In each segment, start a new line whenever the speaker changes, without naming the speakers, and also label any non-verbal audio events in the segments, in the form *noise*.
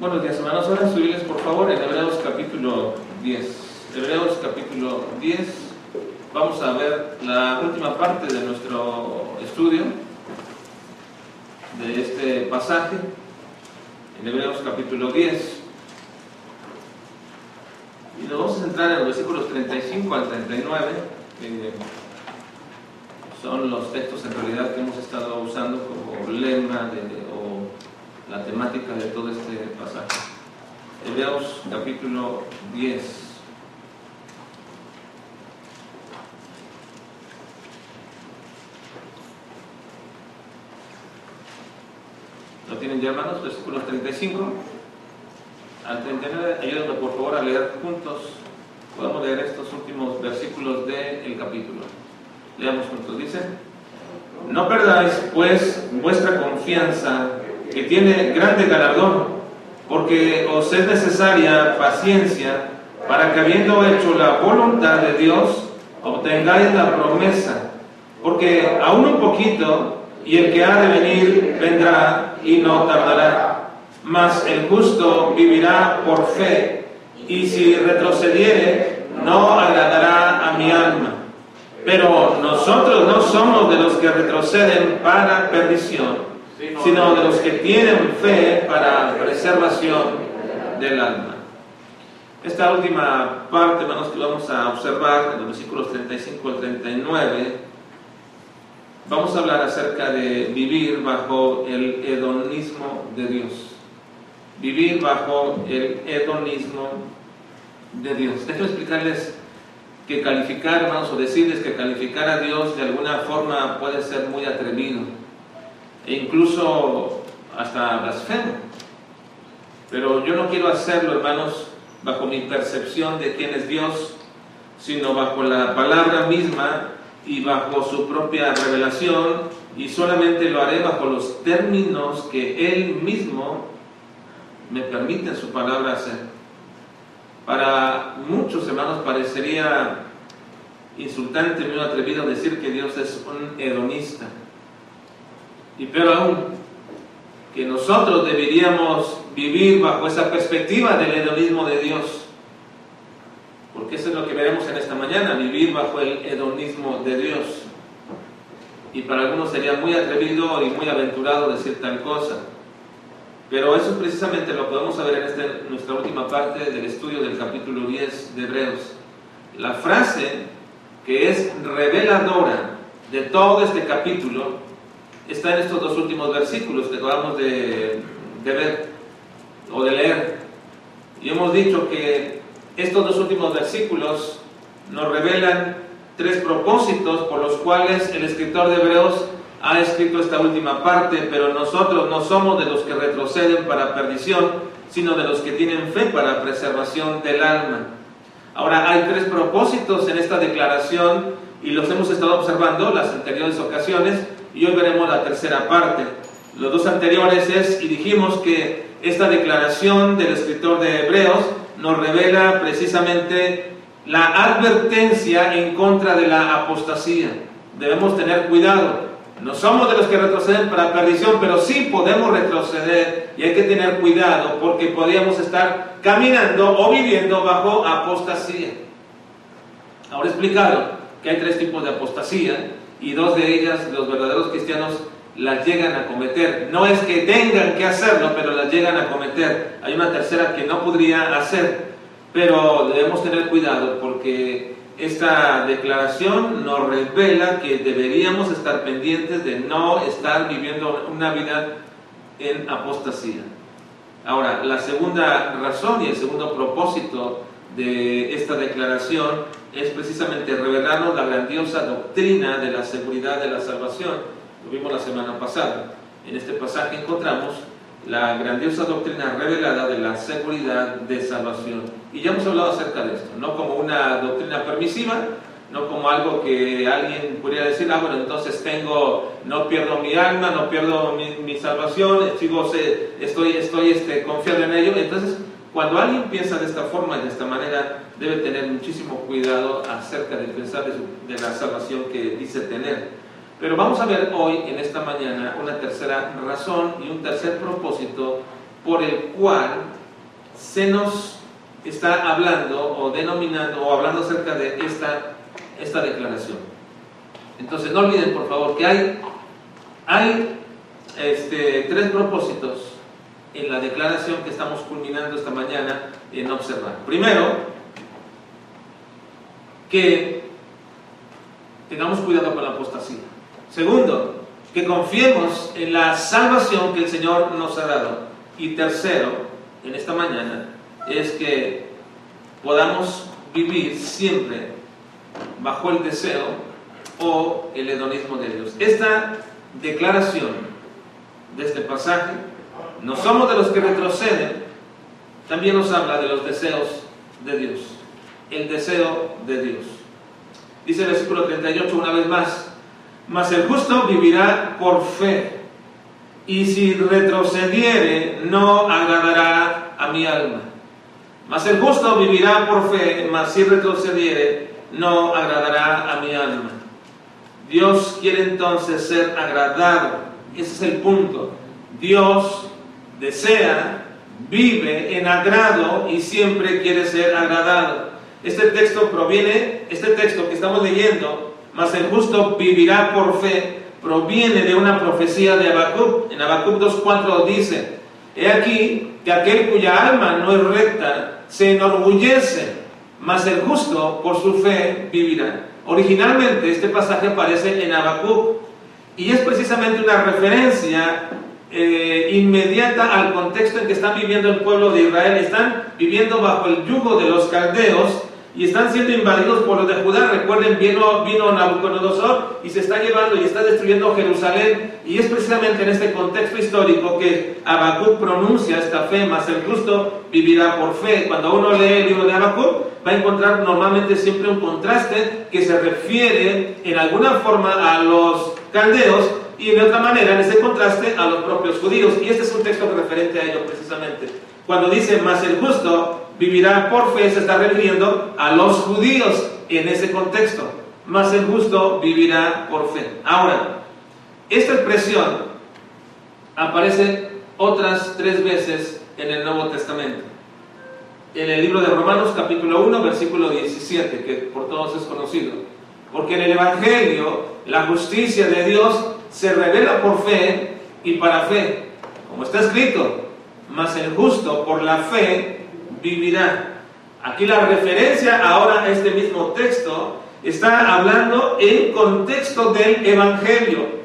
Buenos días, hermanos. Ahora subirles, por favor, en Hebreos capítulo 10. Hebreos capítulo 10. Vamos a ver la última parte de nuestro estudio de este pasaje. En Hebreos capítulo 10. Y nos vamos a centrar en los versículos 35 al 39. que son los textos en realidad que hemos estado usando como lema de, la temática de todo este pasaje. Hebreos capítulo 10. ¿Lo tienen ya hermanos? Versículos 35 al 39. Ayúdenme por favor a leer juntos. Podemos leer estos últimos versículos del capítulo. Leamos juntos. Dice, no perdáis pues vuestra confianza, que tiene grande galardón, porque os es necesaria paciencia para que habiendo hecho la voluntad de Dios, obtengáis la promesa. Porque aún un poquito, y el que ha de venir vendrá y no tardará. Mas el justo vivirá por fe, y si retrocediere, no agradará a mi alma. Pero nosotros no somos de los que retroceden para perdición, sino de los que tienen fe para preservación del alma. Esta última parte, hermanos, que vamos a observar en los versículos 35 al 39, vamos a hablar acerca de vivir bajo el hedonismo de Dios. Vivir bajo el hedonismo de Dios. Déjenme explicarles que calificar, hermanos, o decirles que calificar a Dios de alguna forma puede ser muy atrevido e incluso hasta blasfemo. Pero yo no quiero hacerlo, hermanos, bajo mi percepción de quién es Dios, sino bajo la palabra misma y bajo su propia revelación, y solamente lo haré bajo los términos que Él mismo me permite en su palabra hacer. Para muchos hermanos parecería insultante, muy atrevido decir que Dios es un hedonista. Y peor aún, que nosotros deberíamos vivir bajo esa perspectiva del hedonismo de Dios. Porque eso es lo que veremos en esta mañana, vivir bajo el hedonismo de Dios. Y para algunos sería muy atrevido y muy aventurado decir tal cosa. Pero eso es precisamente lo podemos saber en este, nuestra última parte del estudio del capítulo 10 de Hebreos. La frase que es reveladora de todo este capítulo está en estos dos últimos versículos que acabamos de, de ver o de leer. Y hemos dicho que estos dos últimos versículos nos revelan tres propósitos por los cuales el escritor de Hebreos ha escrito esta última parte, pero nosotros no somos de los que retroceden para perdición, sino de los que tienen fe para preservación del alma. Ahora, hay tres propósitos en esta declaración y los hemos estado observando las anteriores ocasiones y hoy veremos la tercera parte. Los dos anteriores es, y dijimos que esta declaración del escritor de Hebreos nos revela precisamente la advertencia en contra de la apostasía. Debemos tener cuidado. No somos de los que retroceden para perdición, pero sí podemos retroceder y hay que tener cuidado porque podríamos estar caminando o viviendo bajo apostasía. Ahora he explicado que hay tres tipos de apostasía y dos de ellas los verdaderos cristianos las llegan a cometer. No es que tengan que hacerlo, pero las llegan a cometer. Hay una tercera que no podría hacer, pero debemos tener cuidado porque esta declaración nos revela que deberíamos estar pendientes de no estar viviendo una vida en apostasía. Ahora, la segunda razón y el segundo propósito de esta declaración es precisamente revelarnos la grandiosa doctrina de la seguridad de la salvación. Lo vimos la semana pasada. En este pasaje encontramos la grandiosa doctrina revelada de la seguridad de salvación. Y ya hemos hablado acerca de esto, no como una doctrina permisiva, no como algo que alguien pudiera decir, ah, bueno, entonces tengo, no pierdo mi alma, no pierdo mi, salvación, sigo, estoy, estoy este, confiando en ello. Entonces, cuando alguien piensa de esta forma y de esta manera, debe tener muchísimo cuidado acerca de pensar de, la salvación que dice tener. Pero vamos a ver hoy, en esta mañana, una tercera razón y un tercer propósito por el cual se nos está hablando o denominando o hablando acerca de esta, esta declaración. Entonces, no olviden, por favor, que hay, hay este, tres propósitos en la declaración que estamos culminando esta mañana en observar. Primero, que tengamos cuidado con la apostasía. Segundo, que confiemos en la salvación que el Señor nos ha dado. Y tercero, en esta mañana, es que podamos vivir siempre bajo el deseo o el hedonismo de Dios. Esta declaración de este pasaje, no somos de los que retroceden, también nos habla de los deseos de Dios, el deseo de Dios. Dice el versículo 38 una vez más, mas el justo vivirá por fe, y si retrocediere no agradará a mi alma. Mas el justo vivirá por fe, mas si retrocediere no agradará a mi alma. Dios quiere entonces ser agradado. Ese es el punto. Dios desea, vive en agrado y siempre quiere ser agradado. Este texto proviene, este texto que estamos leyendo, mas el justo vivirá por fe, proviene de una profecía de Habacuc. En Habacuc 2.4 dice, he aquí que aquel cuya alma no es recta se enorgullece, mas el justo por su fe vivirá. Originalmente este pasaje aparece en Habacuc y es precisamente una referencia eh, inmediata al contexto en que están viviendo el pueblo de Israel. Están viviendo bajo el yugo de los caldeos y están siendo invadidos por los de Judá. Recuerden, vino, vino Nabucodonosor y se está llevando y está destruyendo Jerusalén. Y es precisamente en este contexto histórico que Habacuc pronuncia esta fe, mas el justo vivirá por fe. Cuando uno lee el libro de Habacuc, va a encontrar normalmente siempre un contraste que se refiere en alguna forma a los caldeos y de otra manera, en ese contraste, a los propios judíos. Y este es un texto referente a ello precisamente. Cuando dice, mas el justo vivirá por fe, se está refiriendo a los judíos en ese contexto. Mas el justo vivirá por fe. Ahora, esta expresión aparece otras tres veces en el Nuevo Testamento. En el libro de Romanos capítulo 1, versículo 17, que por todos es conocido. Porque en el Evangelio la justicia de Dios se revela por fe y para fe. Como está escrito, mas el justo por la fe vivirá. Aquí la referencia ahora a este mismo texto está hablando en contexto del Evangelio.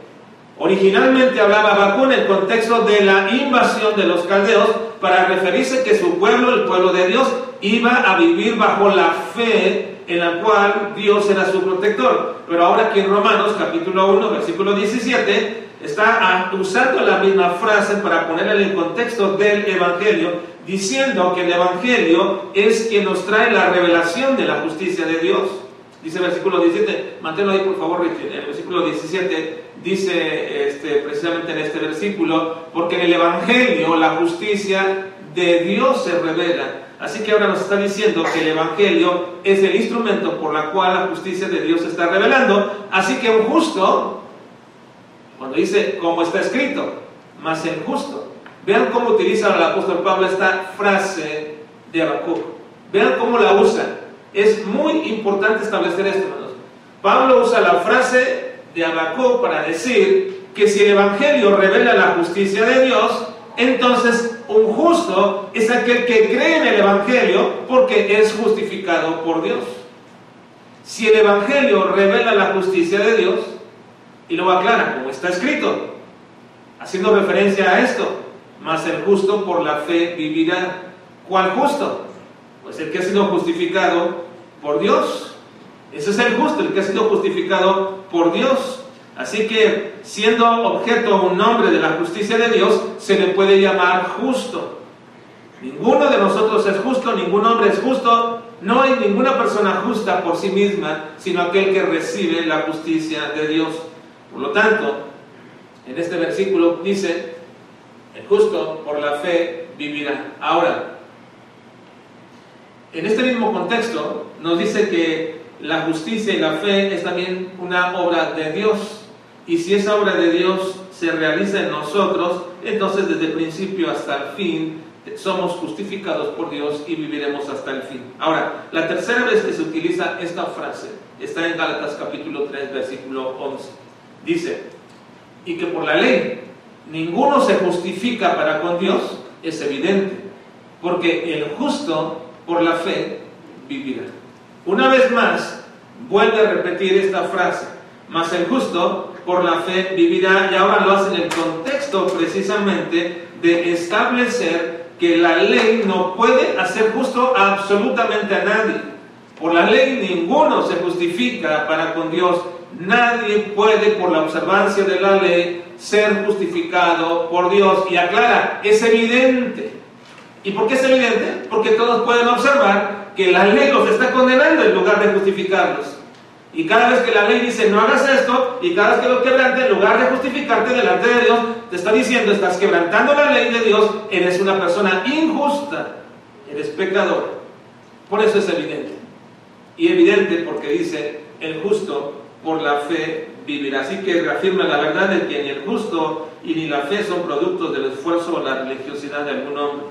Originalmente hablaba Habacuc en el contexto de la invasión de los caldeos para referirse que su pueblo, el pueblo de Dios, iba a vivir bajo la fe en la cual Dios era su protector. Pero ahora aquí en Romanos capítulo 1, versículo 17, está usando la misma frase para ponerla en el contexto del Evangelio diciendo que el Evangelio es quien nos trae la revelación de la justicia de Dios. Dice el versículo 17, manténlo ahí por favor, El versículo 17 dice este, precisamente en este versículo, porque en el Evangelio la justicia de Dios se revela. Así que ahora nos está diciendo que el Evangelio es el instrumento por la cual la justicia de Dios se está revelando. Así que un justo, cuando dice como está escrito, más el justo, Vean cómo utiliza el apóstol Pablo esta frase de Habacuc. Vean cómo la usa. Es muy importante establecer esto, hermanos. Pablo usa la frase de Habacuc para decir que si el Evangelio revela la justicia de Dios, entonces un justo es aquel que cree en el Evangelio porque es justificado por Dios. Si el Evangelio revela la justicia de Dios, y lo aclara como está escrito, haciendo referencia a esto, mas el justo por la fe vivirá. ¿Cuál justo? Pues el que ha sido justificado por Dios. Ese es el justo, el que ha sido justificado por Dios. Así que siendo objeto un nombre de la justicia de Dios, se le puede llamar justo. Ninguno de nosotros es justo, ningún hombre es justo, no hay ninguna persona justa por sí misma, sino aquel que recibe la justicia de Dios. Por lo tanto, en este versículo dice, el justo por la fe vivirá. Ahora, en este mismo contexto nos dice que la justicia y la fe es también una obra de Dios. Y si esa obra de Dios se realiza en nosotros, entonces desde el principio hasta el fin somos justificados por Dios y viviremos hasta el fin. Ahora, la tercera vez que se utiliza esta frase está en Gálatas capítulo 3, versículo 11. Dice, y que por la ley ninguno se justifica para con Dios, es evidente, porque el justo por la fe vivirá. Una vez más, vuelve a repetir esta frase, mas el justo por la fe vivirá, y ahora lo hace en el contexto precisamente de establecer que la ley no puede hacer justo absolutamente a nadie. Por la ley ninguno se justifica para con Dios. Nadie puede por la observancia de la ley ser justificado por Dios. Y aclara, es evidente. ¿Y por qué es evidente? Porque todos pueden observar que la ley los está condenando en lugar de justificarlos. Y cada vez que la ley dice no hagas esto, y cada vez que lo quebrante, en lugar de justificarte delante de Dios, te está diciendo, estás quebrantando la ley de Dios, eres una persona injusta, eres pecador. Por eso es evidente. Y evidente porque dice, el justo por la fe vivirá. Así que reafirma la verdad de que ni el justo y ni la fe son productos del esfuerzo o la religiosidad de algún hombre.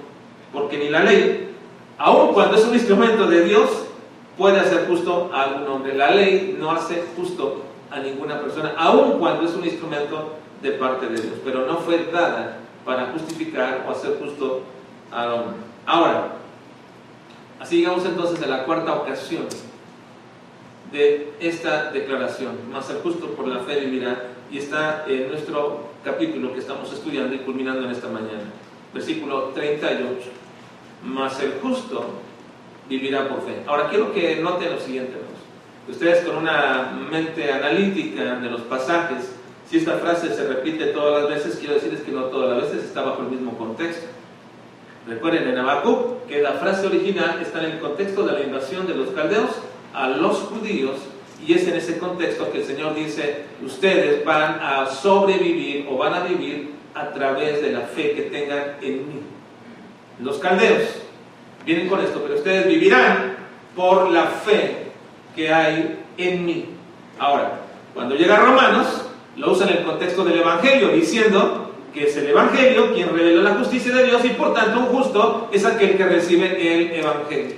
Porque ni la ley, aun cuando es un instrumento de Dios, puede hacer justo a algún hombre. La ley no hace justo a ninguna persona, aun cuando es un instrumento de parte de Dios, pero no fue dada para justificar o hacer justo al hombre. Ahora, así llegamos entonces a la cuarta ocasión de esta declaración, más el justo por la fe vivirá, y está en nuestro capítulo que estamos estudiando y culminando en esta mañana, versículo 38, más el justo vivirá por fe. Ahora quiero que noten lo siguiente, Ustedes con una mente analítica de los pasajes, si esta frase se repite todas las veces, quiero decirles que no todas las veces está bajo el mismo contexto. Recuerden en Habacuc que la frase original está en el contexto de la invasión de los caldeos a los judíos y es en ese contexto que el Señor dice, ustedes van a sobrevivir o van a vivir a través de la fe que tengan en mí. Los caldeos vienen con esto, pero ustedes vivirán por la fe que hay en mí. Ahora, cuando llega Romanos, lo usa en el contexto del Evangelio, diciendo que es el Evangelio quien revela la justicia de Dios y por tanto un justo es aquel que recibe el Evangelio.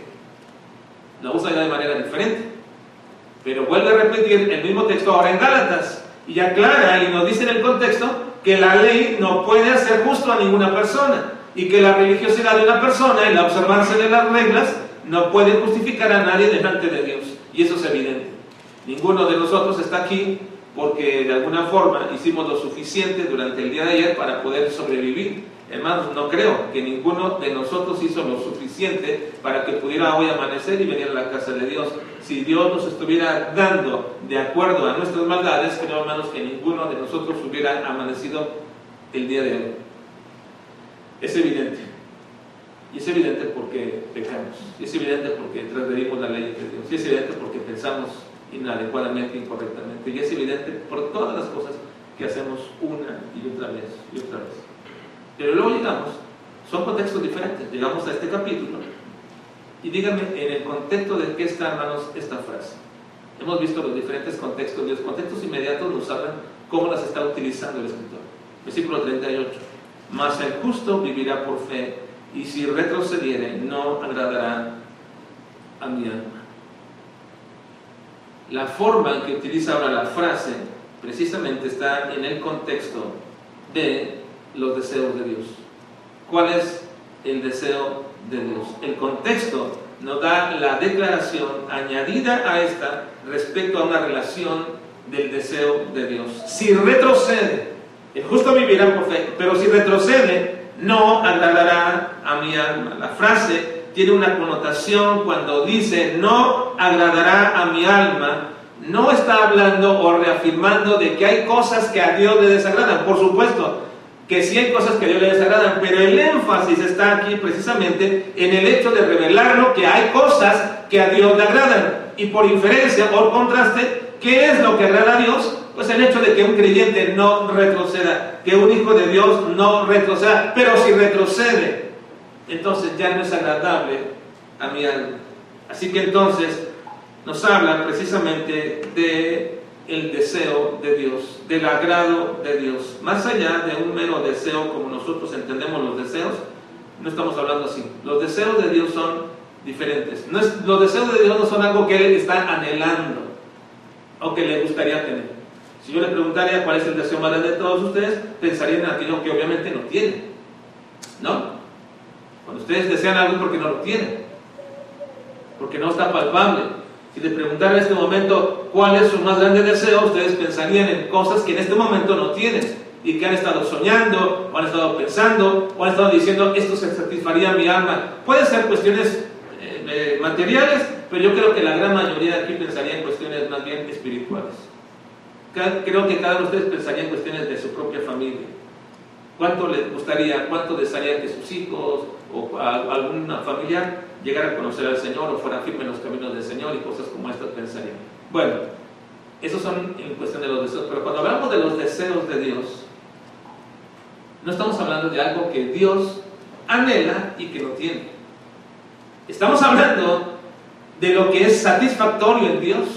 Lo usa ya de manera diferente. Pero vuelve a repetir el mismo texto ahora en Gálatas y aclara y nos dice en el contexto que la ley no puede hacer justo a ninguna persona y que la religiosidad de una persona, en la observancia de las reglas, no puede justificar a nadie delante de Dios. Y eso es evidente. Ninguno de nosotros está aquí porque de alguna forma hicimos lo suficiente durante el día de ayer para poder sobrevivir. Hermanos, no creo que ninguno de nosotros hizo lo suficiente para que pudiera hoy amanecer y venir a la casa de Dios. Si Dios nos estuviera dando de acuerdo a nuestras maldades, creo, hermanos, que ninguno de nosotros hubiera amanecido el día de hoy. Es evidente. Y es evidente porque pecamos. Y es evidente porque transgredimos la ley de Dios. Y es evidente porque pensamos inadecuadamente, incorrectamente. Y es evidente por todas las cosas que hacemos una y otra vez y otra vez. Pero luego llegamos, son contextos diferentes. Llegamos a este capítulo. Y díganme en el contexto de qué está, hermanos, esta frase. Hemos visto los diferentes contextos los contextos inmediatos nos hablan cómo las está utilizando el escritor. Versículo 38 mas el justo vivirá por fe, y si retrocediere, no agradará a mi alma. La forma en que utiliza ahora la frase precisamente está en el contexto de los deseos de Dios. ¿Cuál es el deseo de Dios? El contexto nos da la declaración añadida a esta respecto a una relación del deseo de Dios. Si retrocede, el justo vivirá por fe, pero si retrocede, no agradará a mi alma. La frase tiene una connotación cuando dice no agradará a mi alma. No está hablando o reafirmando de que hay cosas que a Dios le desagradan. Por supuesto que sí hay cosas que a Dios le desagradan, pero el énfasis está aquí precisamente en el hecho de revelarlo que hay cosas que a Dios le agradan. Y por inferencia, por contraste, ¿qué es lo que agrada a Dios? Pues el hecho de que un creyente no retroceda, que un hijo de Dios no retroceda, pero si retrocede, entonces ya no es agradable a mi alma. Así que entonces nos habla precisamente de el deseo de Dios, del agrado de Dios. Más allá de un mero deseo como nosotros entendemos los deseos, no estamos hablando así. Los deseos de Dios son diferentes. No es, los deseos de Dios no son algo que Él está anhelando o que le gustaría tener. Si yo le preguntaría cuál es el deseo más grande de todos ustedes, pensarían en aquello que obviamente no tienen. ¿No? Cuando ustedes desean algo porque no lo tienen, porque no está palpable. Si les preguntara en este momento cuál es su más grande deseo, ustedes pensarían en cosas que en este momento no tienen y que han estado soñando, o han estado pensando, o han estado diciendo, esto se satisfaría mi alma. Puede ser cuestiones eh, materiales, pero yo creo que la gran mayoría de aquí pensaría en cuestiones más bien espirituales. Creo que cada uno de ustedes pensaría en cuestiones de su propia familia. ¿Cuánto les gustaría, cuánto desearía que sus hijos o alguna familiar llegara a conocer al Señor o fuera firme en los caminos del Señor y cosas como estas pensarían? Bueno, esos son en cuestión de los deseos, pero cuando hablamos de los deseos de Dios, no estamos hablando de algo que Dios anhela y que no tiene. Estamos hablando de lo que es satisfactorio en Dios,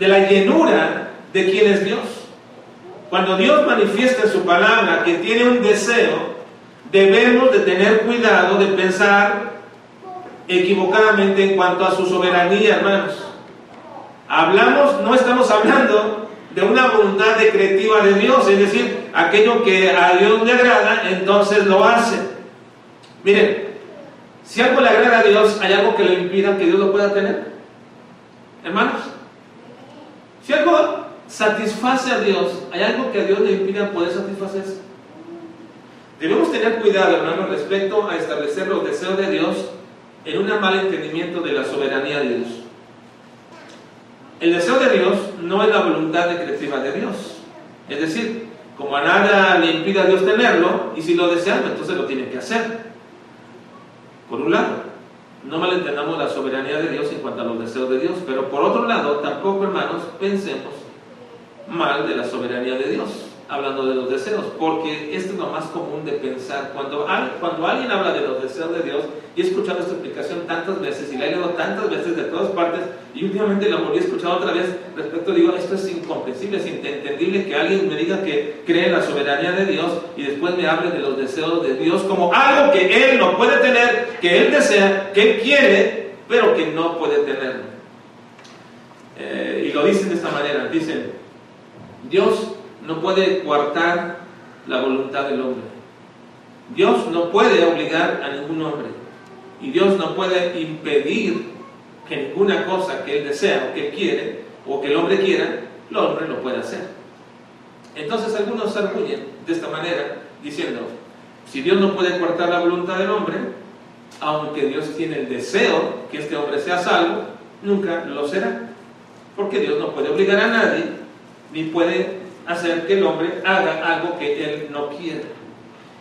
de la llenura de quien es Dios. Cuando Dios manifiesta en su palabra que tiene un deseo, debemos de tener cuidado de pensar equivocadamente en cuanto a su soberanía, hermanos. Hablamos, no estamos hablando de una voluntad decretiva de Dios, es decir, aquello que a Dios le agrada, entonces lo hace. Miren, si algo le agrada a Dios, ¿hay algo que lo impida que Dios lo pueda tener? Hermanos, si algo satisface a Dios, ¿hay algo que a Dios le impida poder satisfacerse? Debemos tener cuidado, hermanos, respecto a establecer los deseos de Dios en un mal entendimiento de la soberanía de Dios. El deseo de Dios no es la voluntad decretiva de Dios. Es decir, como a nada le impide a Dios tenerlo, y si lo desea, entonces lo tiene que hacer. Por un lado, no malentendamos la soberanía de Dios en cuanto a los deseos de Dios, pero por otro lado, tampoco, hermanos, pensemos mal de la soberanía de Dios hablando de los deseos, porque esto es lo más común de pensar. Cuando, cuando alguien habla de los deseos de Dios, y he escuchado esta explicación tantas veces y la he leído tantas veces de todas partes, y últimamente la volví a escuchar otra vez respecto, digo, esto es incomprensible, es inentendible que alguien me diga que cree en la soberanía de Dios y después me hable de los deseos de Dios como algo que Él no puede tener, que Él desea, que Él quiere, pero que no puede tener. Eh, y lo dicen de esta manera, dicen, Dios no puede coartar la voluntad del hombre. Dios no puede obligar a ningún hombre. Y Dios no puede impedir que ninguna cosa que Él desea o que Él quiere o que el hombre quiera, el hombre lo pueda hacer. Entonces algunos arguyen de esta manera diciendo, si Dios no puede coartar la voluntad del hombre, aunque Dios tiene el deseo que este hombre sea salvo, nunca lo será. Porque Dios no puede obligar a nadie, ni puede hacer que el hombre haga algo que él no quiere.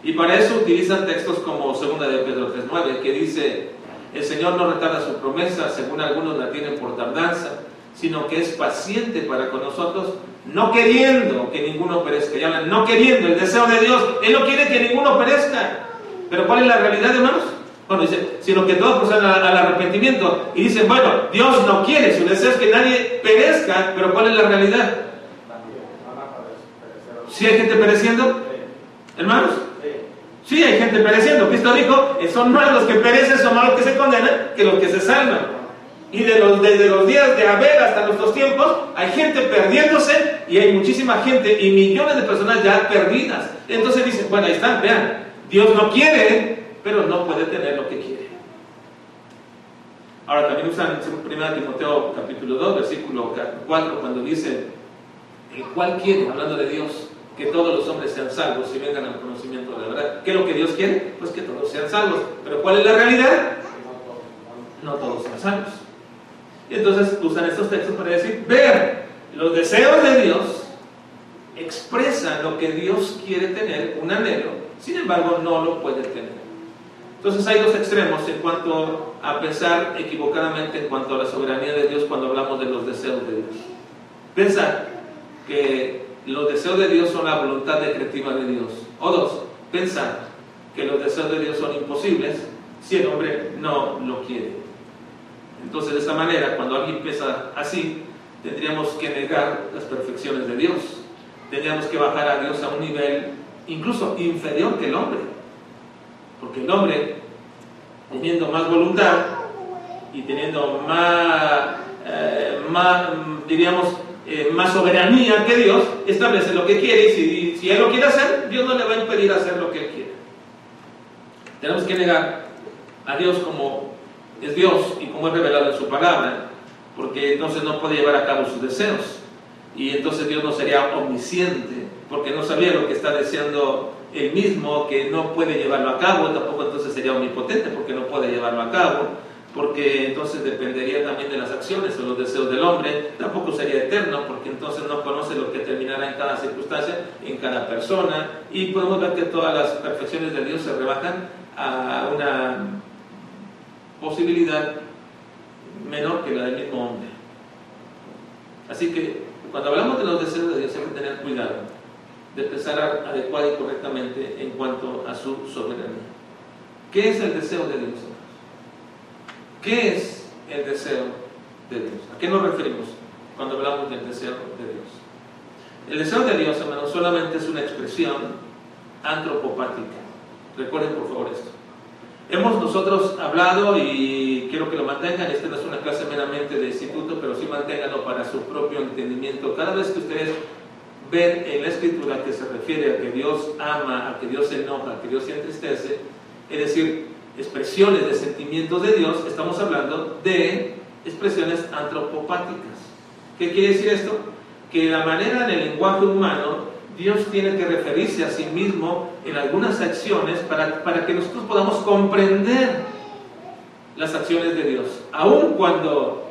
Y para eso utilizan textos como 2 de Pedro 3.9, que dice, el Señor no retarda su promesa, según algunos la tienen por tardanza, sino que es paciente para con nosotros, no queriendo que ninguno perezca. Y no queriendo, el deseo de Dios, Él no quiere que ninguno perezca. Pero ¿cuál es la realidad, hermanos? Bueno, dice, sino que todos procedan al arrepentimiento. Y dicen, bueno, Dios no quiere, su deseo es que nadie perezca, pero ¿cuál es la realidad? ¿Sí hay gente pereciendo? ¿Hermanos? Sí, hay gente pereciendo. Cristo dijo, son más los que perecen, son más los que se condenan que los que se salvan. Y de los, desde los días de Abel hasta nuestros tiempos, hay gente perdiéndose y hay muchísima gente y millones de personas ya perdidas. Entonces dicen, bueno, ahí están, vean, Dios no quiere, pero no puede tener lo que quiere. Ahora también usan 1 Timoteo capítulo 2, versículo 4, cuando dice, el cual quiere, hablando de Dios, que todos los hombres sean salvos y vengan al conocimiento de la verdad. ¿Qué es lo que Dios quiere? Pues que todos sean salvos. Pero ¿cuál es la realidad? No todos sean salvos. Y entonces usan estos textos para decir, ver, los deseos de Dios expresan lo que Dios quiere tener, un anhelo, sin embargo no lo puede tener. Entonces hay dos extremos en cuanto a pensar equivocadamente en cuanto a la soberanía de Dios cuando hablamos de los deseos de Dios. Pensar que los deseos de Dios son la voluntad decretiva de Dios. O dos, pensar que los deseos de Dios son imposibles si el hombre no lo quiere. Entonces, de esta manera, cuando alguien piensa así, tendríamos que negar las perfecciones de Dios. Tendríamos que bajar a Dios a un nivel incluso inferior que el hombre. Porque el hombre, teniendo más voluntad y teniendo más, eh, más diríamos, eh, más soberanía que Dios, establece lo que quiere y si, Él lo quiere hacer, Dios no le va a impedir hacer lo que Él quiere. Tenemos que negar a Dios como es Dios y como es revelado en su palabra, porque entonces no puede llevar a cabo sus deseos. Y entonces Dios no sería omnisciente, porque no sabía lo que está deseando él mismo, que no puede llevarlo a cabo, tampoco entonces sería omnipotente, porque no puede llevarlo a cabo, porque entonces dependería también de las acciones o los deseos del hombre, tampoco sería eterno, porque entonces no conoce lo que terminará en cada circunstancia, en cada persona, y podemos ver que todas las perfecciones de Dios se rebajan a una posibilidad menor que la del mismo hombre. Así que cuando hablamos de los deseos de Dios hay que tener cuidado de pensar adecuada y correctamente en cuanto a su soberanía. ¿Qué es el deseo de Dios? ¿Qué es el deseo de Dios? ¿A qué nos referimos cuando hablamos del deseo de Dios? El deseo de Dios, hermanos, solamente es una expresión antropopática. Recuerden por favor esto. Hemos nosotros hablado y quiero que lo mantengan, esta no es una clase meramente de instituto, pero sí manténganlo para su propio entendimiento. Cada vez que ustedes ven en la escritura que se refiere a que Dios ama, a que Dios se enoja, a que Dios se entristece, es decir, expresiones de sentimientos de Dios, estamos hablando de expresiones antropopáticas. ¿Qué quiere decir esto? Que la manera en el lenguaje humano Dios tiene que referirse a sí mismo en algunas acciones para, para que nosotros podamos comprender las acciones de Dios, aun cuando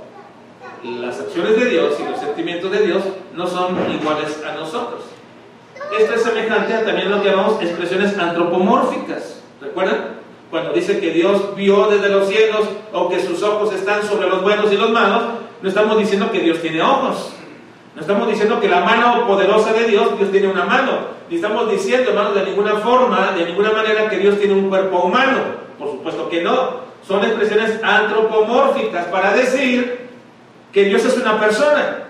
las acciones de Dios y los sentimientos de Dios no son iguales a nosotros. Esto es semejante a también lo que llamamos expresiones antropomórficas. ¿Recuerdan? Cuando dice que Dios vio desde los cielos o que sus ojos están sobre los buenos y los malos, no estamos diciendo que Dios tiene ojos. No estamos diciendo que la mano poderosa de Dios, Dios tiene una mano. Ni estamos diciendo, hermanos, de ninguna forma, de ninguna manera que Dios tiene un cuerpo humano. Por supuesto que no. Son expresiones antropomórficas para decir que Dios es una persona.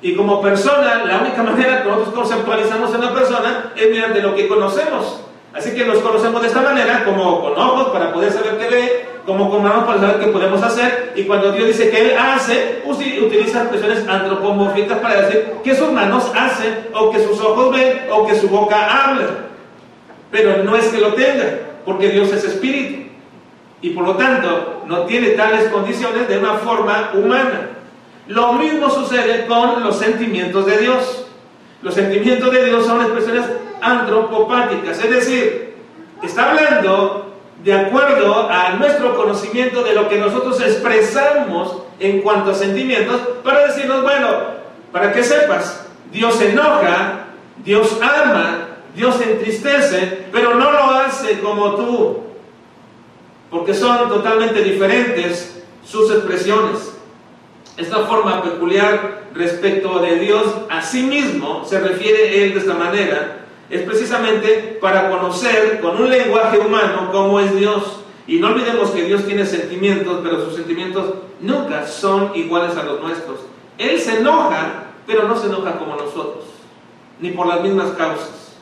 Y como persona, la única manera que nosotros conceptualizamos a una persona es mediante lo que conocemos. Así que nos conocemos de esta manera, como con ojos para poder saber qué ve, como con manos para saber qué podemos hacer. Y cuando Dios dice que Él hace, utiliza expresiones antropomórficas para decir que sus manos hacen, o que sus ojos ven, o que su boca habla. Pero no es que lo tenga, porque Dios es espíritu. Y por lo tanto, no tiene tales condiciones de una forma humana. Lo mismo sucede con los sentimientos de Dios. Los sentimientos de Dios son expresiones antropopáticas, es decir, está hablando de acuerdo a nuestro conocimiento de lo que nosotros expresamos en cuanto a sentimientos, para decirnos, bueno, para que sepas, Dios enoja, Dios ama, Dios entristece, pero no lo hace como tú, porque son totalmente diferentes sus expresiones. Esta forma peculiar respecto de Dios a sí mismo, se refiere él de esta manera, es precisamente para conocer con un lenguaje humano cómo es Dios. Y no olvidemos que Dios tiene sentimientos, pero sus sentimientos nunca son iguales a los nuestros. Él se enoja, pero no se enoja como nosotros, ni por las mismas causas.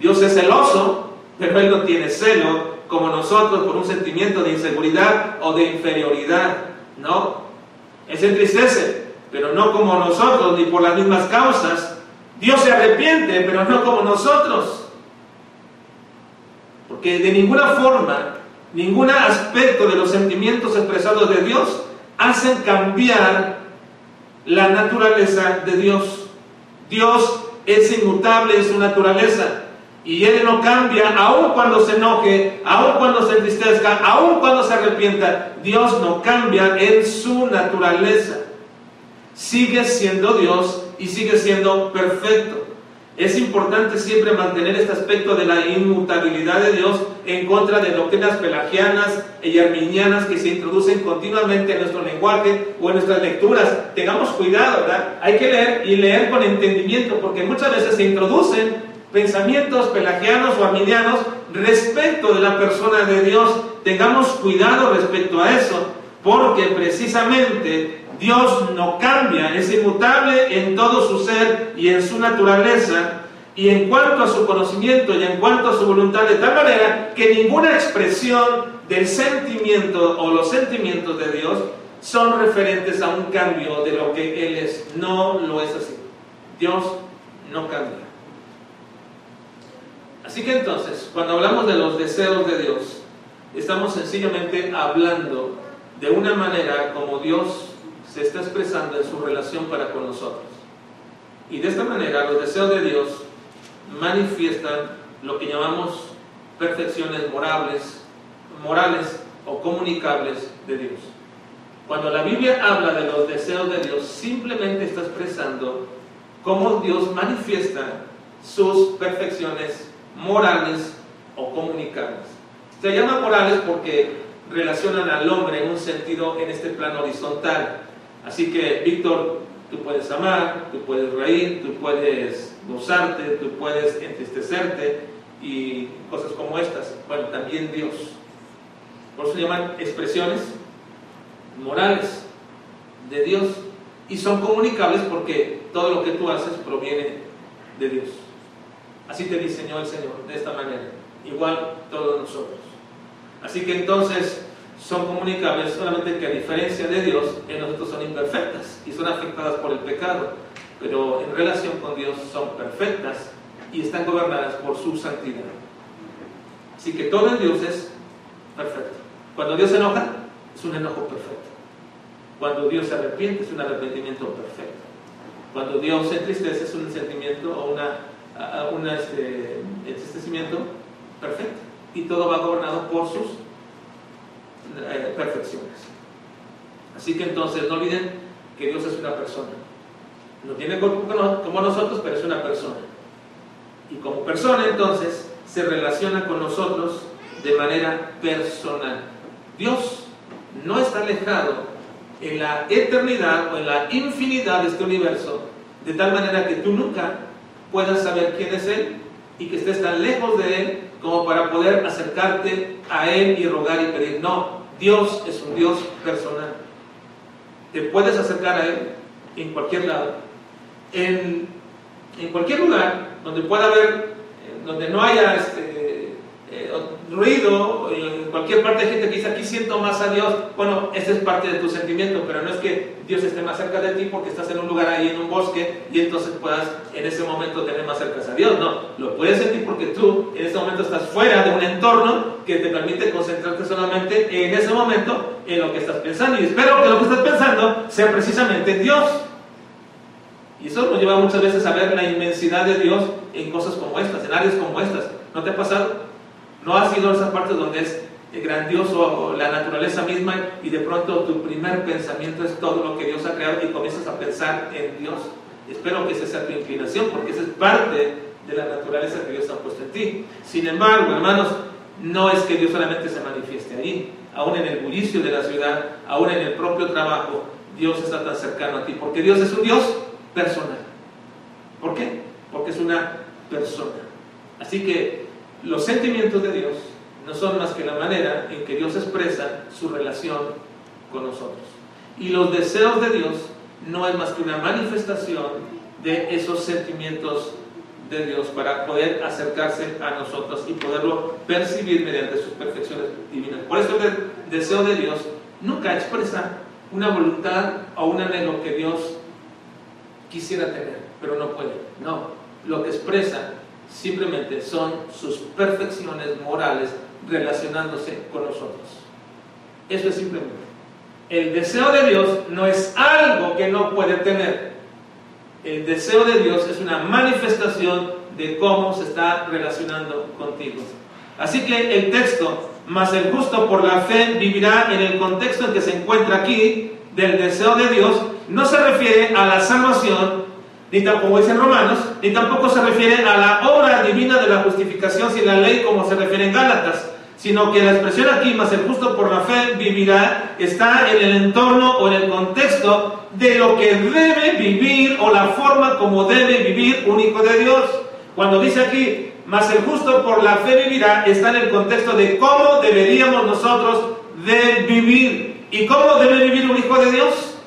Dios es celoso, pero Él no tiene celo como nosotros por un sentimiento de inseguridad o de inferioridad. No, Él se entristece, pero no como nosotros, ni por las mismas causas, Dios se arrepiente, pero no como nosotros. Porque de ninguna forma, ningún aspecto de los sentimientos expresados de Dios hacen cambiar la naturaleza de Dios. Dios es inmutable en su naturaleza y Él no cambia aun cuando se enoje, aun cuando se entristezca, aun cuando se arrepienta. Dios no cambia en su naturaleza. Sigue siendo Dios y sigue siendo perfecto. Es importante siempre mantener este aspecto de la inmutabilidad de Dios en contra de doctrinas pelagianas y arminianas que se introducen continuamente en nuestro lenguaje o en nuestras lecturas. Tengamos cuidado, ¿verdad? Hay que leer y leer con entendimiento porque muchas veces se introducen pensamientos pelagianos o arminianos respecto de la persona de Dios. Tengamos cuidado respecto a eso porque precisamente Dios no cambia, es inmutable en todo su ser y en su naturaleza, y en cuanto a su conocimiento y en cuanto a su voluntad, de tal manera que ninguna expresión del sentimiento o los sentimientos de Dios son referentes a un cambio de lo que Él es. No lo es así. Dios no cambia. Así que entonces, cuando hablamos de los deseos de Dios, estamos sencillamente hablando de una manera como Dios se está expresando en su relación para con nosotros. Y de esta manera los deseos de Dios manifiestan lo que llamamos perfecciones morales o comunicables de Dios. Cuando la Biblia habla de los deseos de Dios, simplemente está expresando cómo Dios manifiesta sus perfecciones morales o comunicables. Se llama morales porque relacionan al hombre en un sentido en este plano horizontal. Así que, Víctor, tú puedes amar, tú puedes reír, tú puedes gozarte, tú puedes entristecerte y cosas como estas. Bueno, también Dios. Por eso se llaman expresiones morales de Dios y son comunicables porque todo lo que tú haces proviene de Dios. Así te diseñó el Señor, de esta manera. Igual todos nosotros. Así que entonces son comunicables solamente que a diferencia de Dios, en nosotros son imperfectas y son afectadas por el pecado, pero en relación con Dios son perfectas y están gobernadas por su santidad. Así que todo en Dios es perfecto. Cuando Dios se enoja, es un enojo perfecto. Cuando Dios se arrepiente, es un arrepentimiento perfecto. Cuando Dios se entristece, es un sentimiento o un este, entristecimiento perfecto. Y todo va gobernado por sus eh, perfecciones. Así que entonces no olviden que Dios es una persona. No tiene cuerpo como nosotros, pero es una persona. Y como persona entonces se relaciona con nosotros de manera personal. Dios no está alejado en la eternidad o en la infinidad de este universo, de tal manera que tú nunca puedas saber quién es Él y que estés tan lejos de Él como para poder acercarte a Él y rogar y pedir. No, Dios es un Dios personal. Te puedes acercar a Él en cualquier lado, en, en cualquier lugar donde pueda haber, donde no haya este, eh, ruido, en cualquier parte de gente que dice aquí siento más a Dios, bueno, ese es parte de tu sentimiento, pero no es que Dios esté más cerca de ti porque estás en un lugar ahí en un bosque y entonces puedas en ese momento tener más cerca a Dios, no, lo puedes sentir porque tú en ese momento estás fuera de un entorno que te permite concentrarte solamente en ese momento en lo que estás pensando y espero que lo que estás pensando sea precisamente Dios. Y eso nos lleva muchas veces a ver la inmensidad de Dios en cosas como estas, en áreas como estas. ¿No te ha pasado? No ha sido esa parte donde es grandioso la naturaleza misma y de pronto tu primer pensamiento es todo lo que Dios ha creado y comienzas a pensar en Dios. Espero que esa sea tu inclinación porque esa es parte de la naturaleza que Dios ha puesto en ti. Sin embargo, hermanos, no es que Dios solamente se manifieste ahí, aún en el bullicio de la ciudad, aún en el propio trabajo, Dios está tan cercano a ti, porque Dios es un Dios personal. ¿Por qué? Porque es una persona. Así que los sentimientos de Dios no son más que la manera en que Dios expresa su relación con nosotros. Y los deseos de Dios no es más que una manifestación de esos sentimientos de Dios para poder acercarse a nosotros y poderlo percibir mediante sus perfecciones divinas. Por eso el deseo de Dios nunca expresa una voluntad o un anhelo que Dios quisiera tener, pero no puede. No, lo que expresa simplemente son sus perfecciones morales relacionándose con nosotros. Eso es simplemente. El deseo de Dios no es algo que no puede tener. El deseo de Dios es una manifestación de cómo se está relacionando contigo. Así que el texto, más el justo por la fe vivirá en el contexto en que se encuentra aquí, del deseo de Dios, no se refiere a la salvación, ni tampoco dicen Romanos, ni tampoco se refiere a la obra divina de la justificación sin la ley como se refiere en Gálatas, sino que la expresión aquí, más el justo por la fe vivirá, está en el entorno o en el contexto de lo que debe vivir o la forma como debe vivir un hijo de Dios. Cuando dice aquí, más el justo por la fe vivirá, está en el contexto de cómo deberíamos nosotros de vivir. ¿Y cómo debe vivir un hijo de Dios?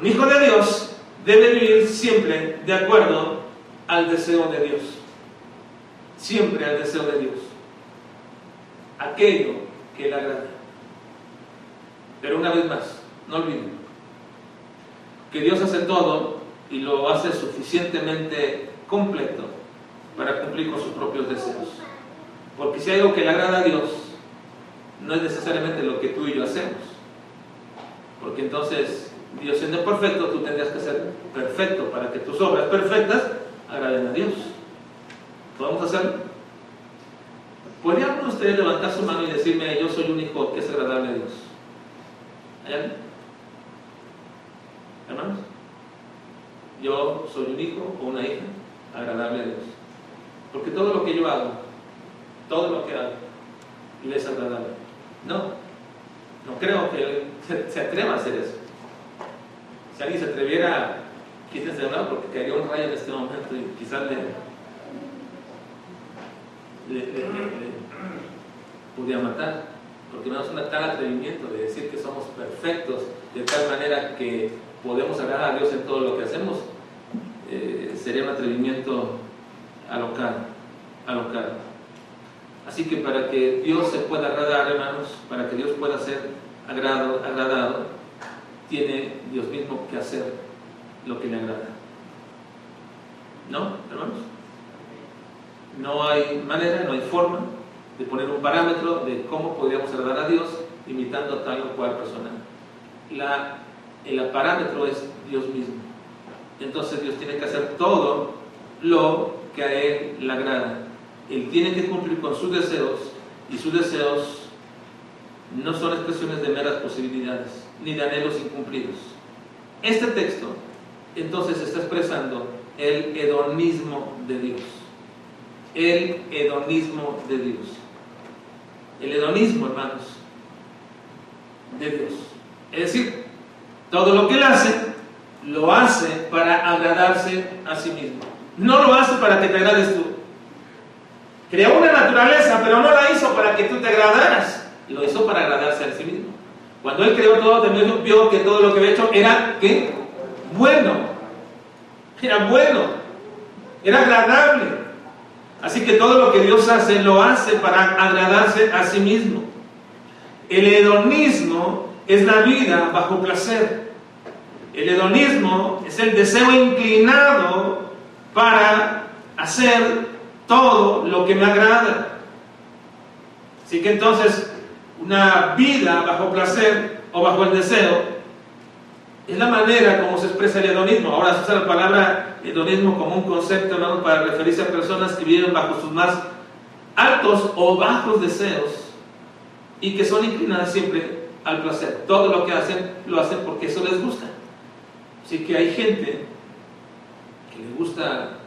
Un hijo de Dios debe vivir siempre de acuerdo al deseo de Dios. Siempre al deseo de Dios. Aquello que le agrada. Pero una vez más, no olviden que Dios hace todo y lo hace suficientemente completo para cumplir con sus propios deseos. Porque si hay algo que le agrada a Dios, no es necesariamente lo que tú y yo hacemos. Porque entonces, Dios siendo perfecto, tú tendrías que ser perfecto para que tus obras perfectas agraden a Dios. ¿Podemos hacerlo? ¿Podría uno de ustedes levantar su mano y decirme, yo soy un hijo que es agradable a Dios? ¿Hay alguien? Hermanos, yo soy un hijo o una hija agradable a Dios. Porque todo lo que yo hago, todo lo que hago, le es agradable. No, no creo que él *laughs* se, atreva a hacer eso. Si alguien se atreviera, quítense de lado porque caería un rayo en este momento y quizás le, le, pudiera matar. Porque no es un tal atrevimiento de decir que somos perfectos de tal manera que podemos agradar a Dios en todo lo que hacemos. Eh, sería un atrevimiento alocado, alocado. Así que para que Dios se pueda agradar, hermanos, para que Dios pueda ser agrado, agradado, tiene Dios mismo que hacer lo que le agrada. ¿No, hermanos? No hay manera, no hay forma de poner un parámetro de cómo podríamos agradar a Dios imitando a tal o cual persona. El parámetro es Dios mismo. Entonces Dios tiene que hacer todo lo que a Él le agrada. Él tiene que cumplir con sus deseos y sus deseos no son expresiones de meras posibilidades ni de anhelos incumplidos. Este texto entonces está expresando el hedonismo de Dios. El hedonismo de Dios. El hedonismo, hermanos, de Dios. Es decir, todo lo que Él hace, lo hace para agradarse a sí mismo. No lo hace para que te agrades tú. Creó una naturaleza, pero no la hizo para que tú te agradaras. Lo hizo para agradarse a sí mismo. Cuando Él creó todo, también vio que todo lo que había hecho era bueno. Era bueno. Era agradable. Así que todo lo que Dios hace, lo hace para agradarse a sí mismo. El hedonismo es la vida bajo placer. El hedonismo es el deseo inclinado para hacer todo lo que me agrada. Así que entonces, una vida bajo placer o bajo el deseo es la manera como se expresa el hedonismo. Ahora se usa la palabra hedonismo como un concepto para referirse a personas que viven bajo sus más altos o bajos deseos y que son inclinadas siempre al placer. Todo lo que hacen lo hacen porque eso les gusta. Así que hay gente que le gusta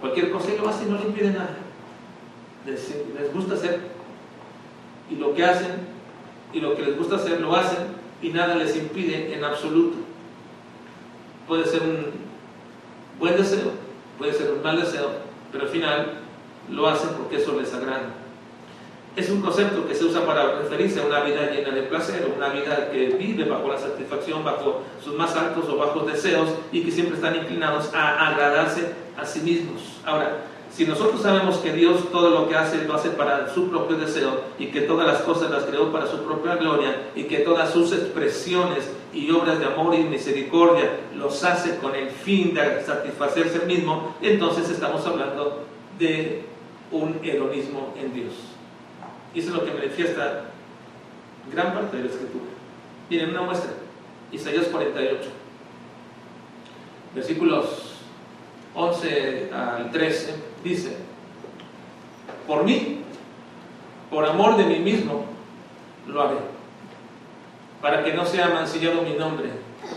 cualquier cosa y lo hace y no le impide nada. Les, les gusta hacer y lo que hacen y lo que les gusta hacer lo hacen y nada les impide en absoluto. Puede ser un buen deseo, puede ser un mal deseo, pero al final lo hacen porque eso les agrada es un concepto que se usa para referirse a una vida llena de placer, una vida que vive bajo la satisfacción, bajo sus más altos o bajos deseos y que siempre están inclinados a agradarse a sí mismos. Ahora, si nosotros sabemos que Dios todo lo que hace lo hace para su propio deseo y que todas las cosas las creó para su propia gloria y que todas sus expresiones y obras de amor y misericordia los hace con el fin de satisfacerse el mismo, entonces estamos hablando de un heroísmo en Dios. Y eso es lo que manifiesta gran parte de la escritura. Miren, una muestra. Isaías 48, versículos 11 al 13, dice, por mí, por amor de mí mismo, lo haré, para que no sea mancillado mi nombre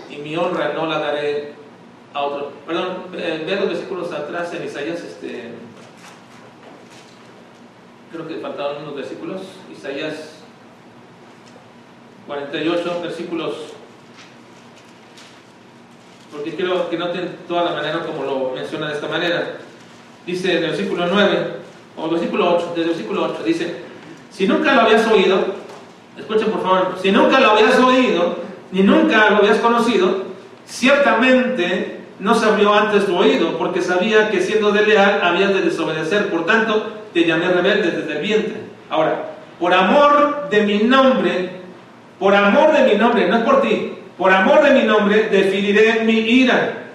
y mi honra no la daré a otro. Perdón, eh, ve los versículos atrás en Isaías, este, creo que faltaban unos versículos, Isaías 48, versículos, porque quiero que noten toda la manera como lo menciona de esta manera. Dice en el versículo 9, o versículo 8, desde el versículo 8, dice, si nunca lo habías oído, escuchen por favor, si nunca lo habías oído, ni nunca lo habías conocido, ciertamente no se abrió antes tu oído, porque sabía que siendo desleal habías de desobedecer, por tanto te llamé rebelde desde el vientre. Ahora, por amor de mi nombre, por amor de mi nombre, no es por ti, por amor de mi nombre, definiré mi ira.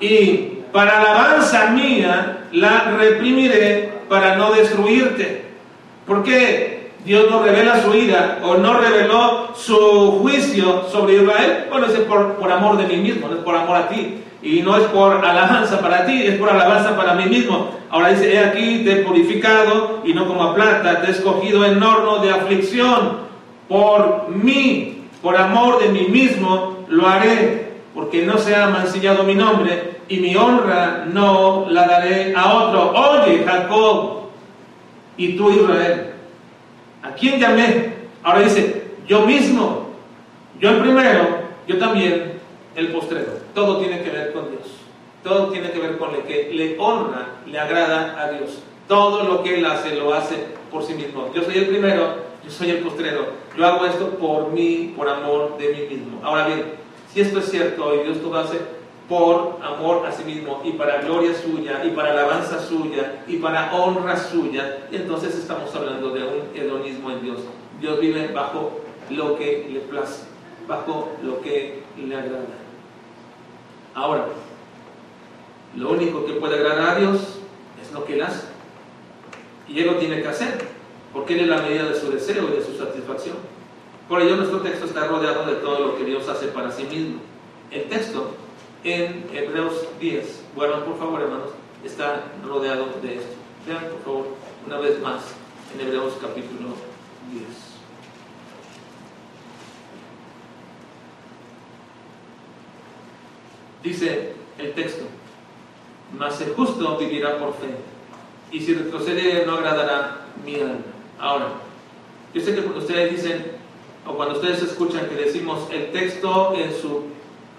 Y para alabanza mía, la reprimiré para no destruirte. ¿Por qué Dios no revela su ira o no reveló su juicio sobre Israel? Bueno, es por, por amor de mí mismo, no es por amor a ti. Y no es por alabanza para ti, es por alabanza para mí mismo. Ahora dice, he aquí, te he purificado y no como a plata, te he escogido en horno de aflicción. Por mí, por amor de mí mismo, lo haré, porque no se ha mancillado mi nombre y mi honra no la daré a otro. Oye, Jacob, y tú, Israel, ¿a quién llamé? Ahora dice, yo mismo, yo el primero, yo también el postrero. Todo tiene que ver con Dios. Todo tiene que ver con lo que le honra, le agrada a Dios. Todo lo que Él hace, lo hace por sí mismo. Yo soy el primero, yo soy el postrero. Yo hago esto por mí, por amor de mí mismo. Ahora bien, si esto es cierto y Dios todo hace por amor a sí mismo y para gloria suya y para alabanza suya y para honra suya, entonces estamos hablando de un hedonismo en Dios. Dios vive bajo lo que le place, bajo lo que le agrada. Ahora, lo único que puede agradar a Dios es lo que Él hace. Y Él lo tiene que hacer, porque Él es la medida de su deseo y de su satisfacción. Por ello nuestro texto está rodeado de todo lo que Dios hace para sí mismo. El texto en Hebreos 10, bueno, por favor hermanos, está rodeado de esto. Vean por favor una vez más en Hebreos capítulo 10. Dice el texto, mas el justo vivirá por fe, y si retrocede no agradará mi alma. Ahora, yo sé que cuando ustedes dicen, o cuando ustedes escuchan que decimos el texto en su,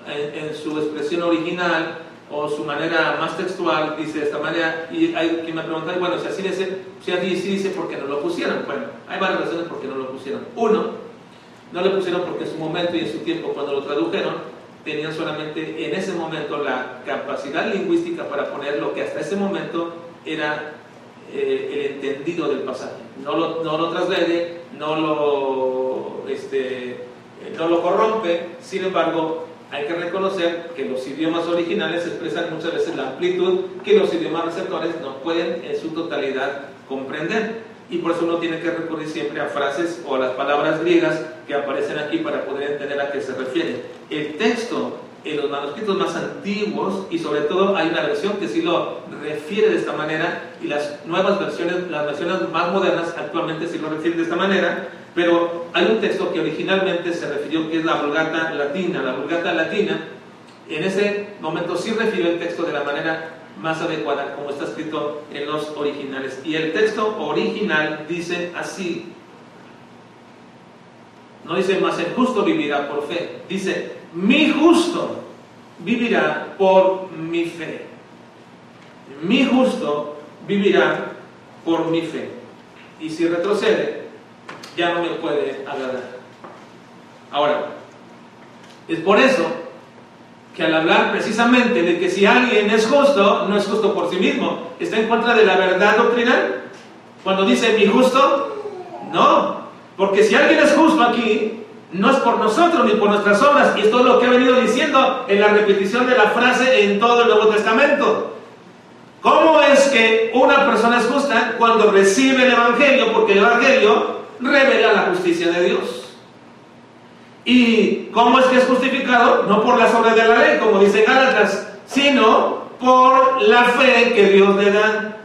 en, su expresión original, o su manera más textual, dice de esta manera, y hay quien me pregunta, bueno, si así dice, si así dice, ¿por qué no lo pusieron? Bueno, hay varias razones por qué no lo pusieron. Uno, no lo pusieron porque en su momento y en su tiempo, cuando lo tradujeron, tenían solamente en ese momento la capacidad lingüística para poner lo que hasta ese momento era eh, el entendido del pasaje. No lo, no lo no lo, este, no lo corrompe, sin embargo, hay que reconocer que los idiomas originales expresan muchas veces la amplitud que los idiomas receptores no pueden en su totalidad comprender y por eso uno tiene que recurrir siempre a frases o a las palabras griegas que aparecen aquí para poder entender a qué se refiere. El texto en los manuscritos más antiguos y sobre todo hay una versión que sí lo refiere de esta manera y las nuevas versiones, las versiones más modernas actualmente sí lo refieren de esta manera, pero hay un texto que originalmente se refirió que es la Vulgata latina. La Vulgata latina en ese momento sí refirió el texto de la manera más adecuada como está escrito en los originales. Y el texto original dice así, no dice más el justo vivirá por fe, dice mi justo vivirá por mi fe. Mi justo vivirá por mi fe. Y si retrocede, ya no me puede agradar. Ahora, es por eso que al hablar precisamente de que si alguien es justo, no es justo por sí mismo, está en contra de la verdad doctrinal. Cuando dice mi justo, no, porque si alguien es justo aquí, no es por nosotros ni por nuestras obras, y esto es lo que ha venido diciendo en la repetición de la frase en todo el Nuevo Testamento. ¿Cómo es que una persona es justa cuando recibe el Evangelio? Porque el Evangelio revela la justicia de Dios. ¿Y cómo es que es justificado? No por las obras de la ley, como dice Gálatas, sino por la fe que Dios le da.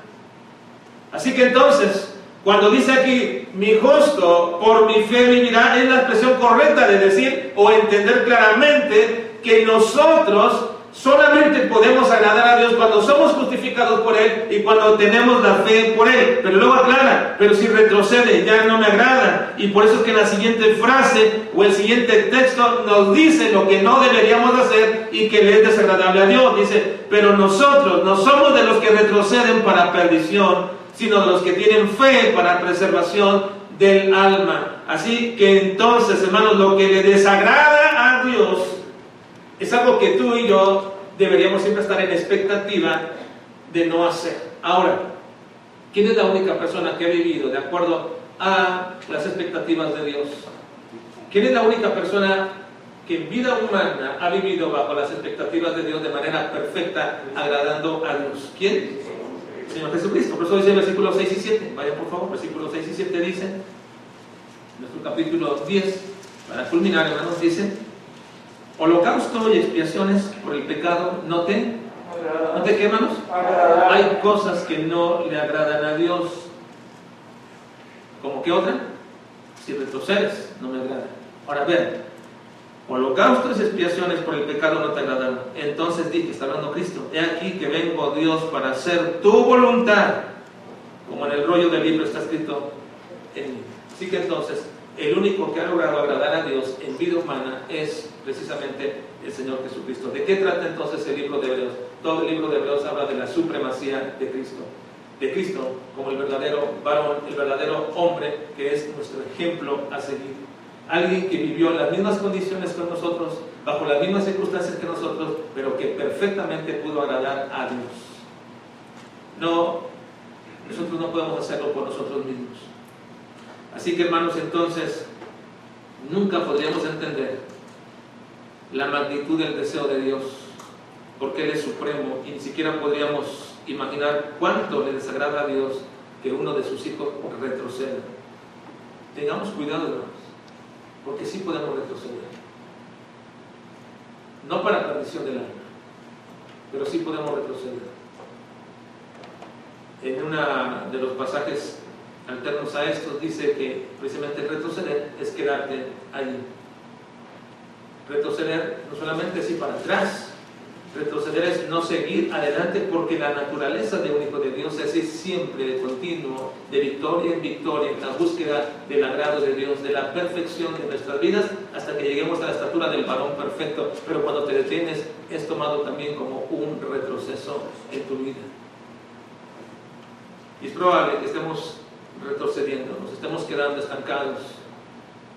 Así que entonces, cuando dice aquí, mi justo por mi fe vivirá, es la expresión correcta de decir o entender claramente que nosotros Solamente podemos agradar a Dios cuando somos justificados por Él y cuando tenemos la fe por Él. Pero luego aclara, pero si retrocede ya no me agrada. Y por eso es que la siguiente frase o el siguiente texto nos dice lo que no deberíamos hacer y que le es desagradable a Dios. Dice, pero nosotros no somos de los que retroceden para perdición, sino los que tienen fe para preservación del alma. Así que entonces, hermanos, lo que le desagrada a Dios es algo que tú y yo deberíamos siempre estar en expectativa de no hacer. Ahora, ¿quién es la única persona que ha vivido de acuerdo a las expectativas de Dios? ¿Quién es la única persona que en vida humana ha vivido bajo las expectativas de Dios de manera perfecta, agradando a Dios? ¿Quién? Señor Jesucristo. Por eso dice el versículo 6 y 7. Vaya por favor, versículos 6 y 7 dice, nuestro capítulo 10, para culminar, hermanos, dice, holocausto y expiaciones por el pecado no te, no te qué, Hay cosas que no le agradan a Dios. ¿Como qué otra? Si retrocedes, no me agrada. Ahora ver, holocaustos y expiaciones por el pecado no te agradaron. Entonces dije, está hablando Cristo, he aquí que vengo Dios para hacer tu voluntad, como en el rollo del libro está escrito en mí. Así que entonces, el único que ha logrado agradar a Dios en vida humana es precisamente el Señor Jesucristo. ¿De qué trata entonces el libro de Hebreos? Todo el libro de Hebreos habla de la supremacía de Cristo. De Cristo como el verdadero varón, el verdadero hombre que es nuestro ejemplo a seguir alguien que vivió en las mismas condiciones que nosotros, bajo las mismas circunstancias que nosotros, pero que perfectamente pudo agradar a Dios. No, nosotros no podemos hacerlo por nosotros mismos. Así que hermanos, entonces, nunca podríamos entender la magnitud del deseo de Dios, porque Él es supremo y ni siquiera podríamos imaginar cuánto le desagrada a Dios que uno de sus hijos retroceda. Tengamos cuidado, hermanos porque sí podemos retroceder. No para perdición del alma, pero sí podemos retroceder. En uno de los pasajes alternos a estos dice que precisamente retroceder es quedarte allí. Retroceder no solamente así para atrás, Retroceder es no seguir adelante porque la naturaleza de un hijo de Dios es siempre de continuo, de victoria en victoria, en la búsqueda del agrado de Dios, de la perfección de nuestras vidas, hasta que lleguemos a la estatura del varón perfecto. Pero cuando te detienes, es tomado también como un retroceso en tu vida. Es probable que estemos retrocediendo, nos estemos quedando estancados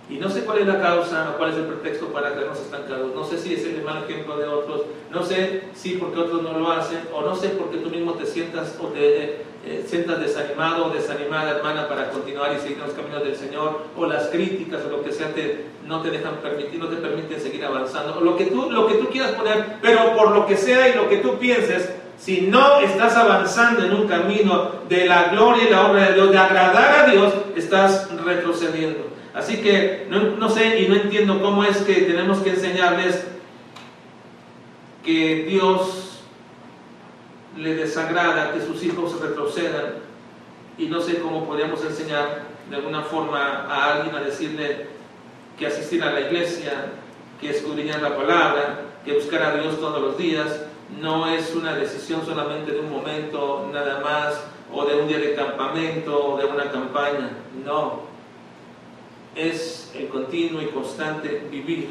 y no sé cuál es la causa o cuál es el pretexto para quedarnos estancados. No sé si es el mal ejemplo de otros. No sé si porque otros no lo hacen. O no sé porque tú mismo te sientas o te eh, eh, sientas desanimado o desanimada, hermana, para continuar y seguir los caminos del Señor. O las críticas o lo que sea te, no te dejan permitir, no te permiten seguir avanzando. O lo que, tú, lo que tú quieras poner. Pero por lo que sea y lo que tú pienses, si no estás avanzando en un camino de la gloria y la obra de Dios, de agradar a Dios, estás retrocediendo. Así que no, sé y no entiendo cómo es que tenemos que enseñarles que Dios le desagrada que sus hijos retrocedan y no sé cómo podríamos enseñar de alguna forma a alguien a decirle que asistir a la iglesia, que escudriñar la palabra, que buscar a Dios todos los días, no es una decisión solamente de un momento nada más o de un día de campamento o de una campaña, no, es el continuo y constante vivir.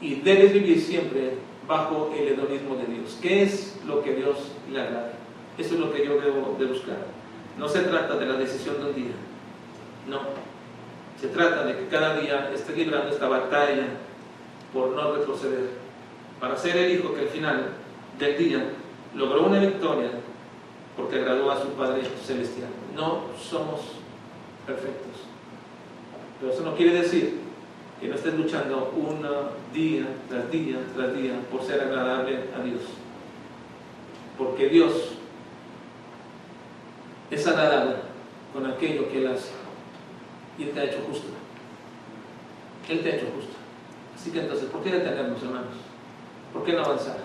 Y debes vivir siempre bajo el hedonismo de Dios. ¿Qué es lo que Dios le agrada? Eso es lo que yo debo de buscar. No se trata de la decisión de un día. No. Se trata de que cada día esté librando esta batalla por no retroceder. Para ser el hijo que al final del día logró una victoria porque agradó a su Padre Celestial. No somos perfectos. Pero eso no quiere decir que no estés luchando un día tras día tras día por ser agradable a Dios. Porque Dios es agradable con aquello que Él hace. Y Él te ha hecho justo. Él te ha hecho justo. Así que entonces, ¿por qué detenernos, hermanos? ¿Por qué no avanzar?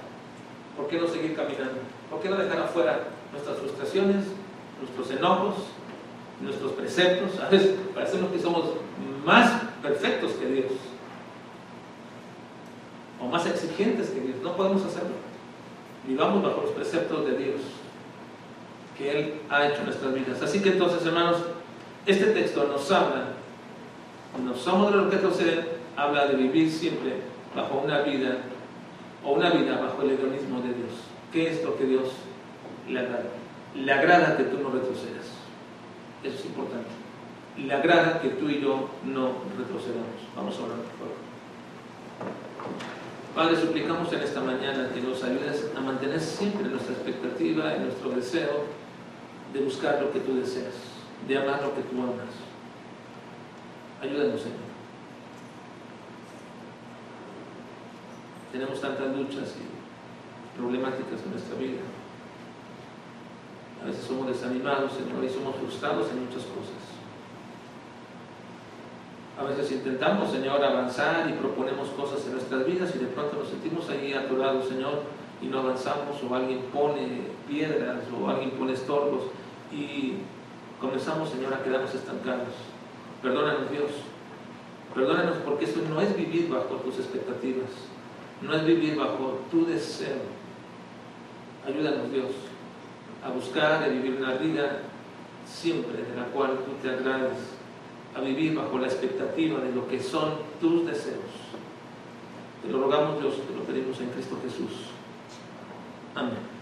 ¿Por qué no seguir caminando? ¿Por qué no dejar afuera nuestras frustraciones, nuestros enojos, nuestros preceptos? *laughs* A veces parecemos que somos más perfectos que Dios o más exigentes que Dios. No podemos hacerlo. Vivamos bajo los preceptos de Dios que Él ha hecho en nuestras vidas. Así que entonces, hermanos, este texto nos habla, no somos de los que habla de vivir siempre bajo una vida o una vida bajo el hedonismo de Dios. ¿Qué es lo que Dios le agrada? Le agrada que tú no retrocedas. Eso es importante le agrada que tú y yo no retrocedamos. Vamos a orar, por favor. Padre, suplicamos en esta mañana que nos ayudes a mantener siempre nuestra expectativa y nuestro deseo de buscar lo que tú deseas, de amar lo que tú amas. Ayúdanos, Señor. Tenemos tantas luchas y problemáticas en nuestra vida. A veces somos desanimados, Señor, y somos frustrados en muchas cosas. A veces intentamos, Señor, avanzar y proponemos cosas en nuestras vidas y de pronto nos sentimos ahí atorados, Señor, y no avanzamos, o alguien pone piedras, o alguien pone estorbos, y comenzamos, Señor, a quedarnos estancados. Perdónanos, Dios. Perdónanos porque eso no es vivir bajo tus expectativas, no es vivir bajo tu deseo. Ayúdanos, Dios, a buscar y vivir una vida siempre de la cual tú te agrades a vivir bajo la expectativa de lo que son tus deseos. Te lo rogamos Dios, te lo pedimos en Cristo Jesús. Amén.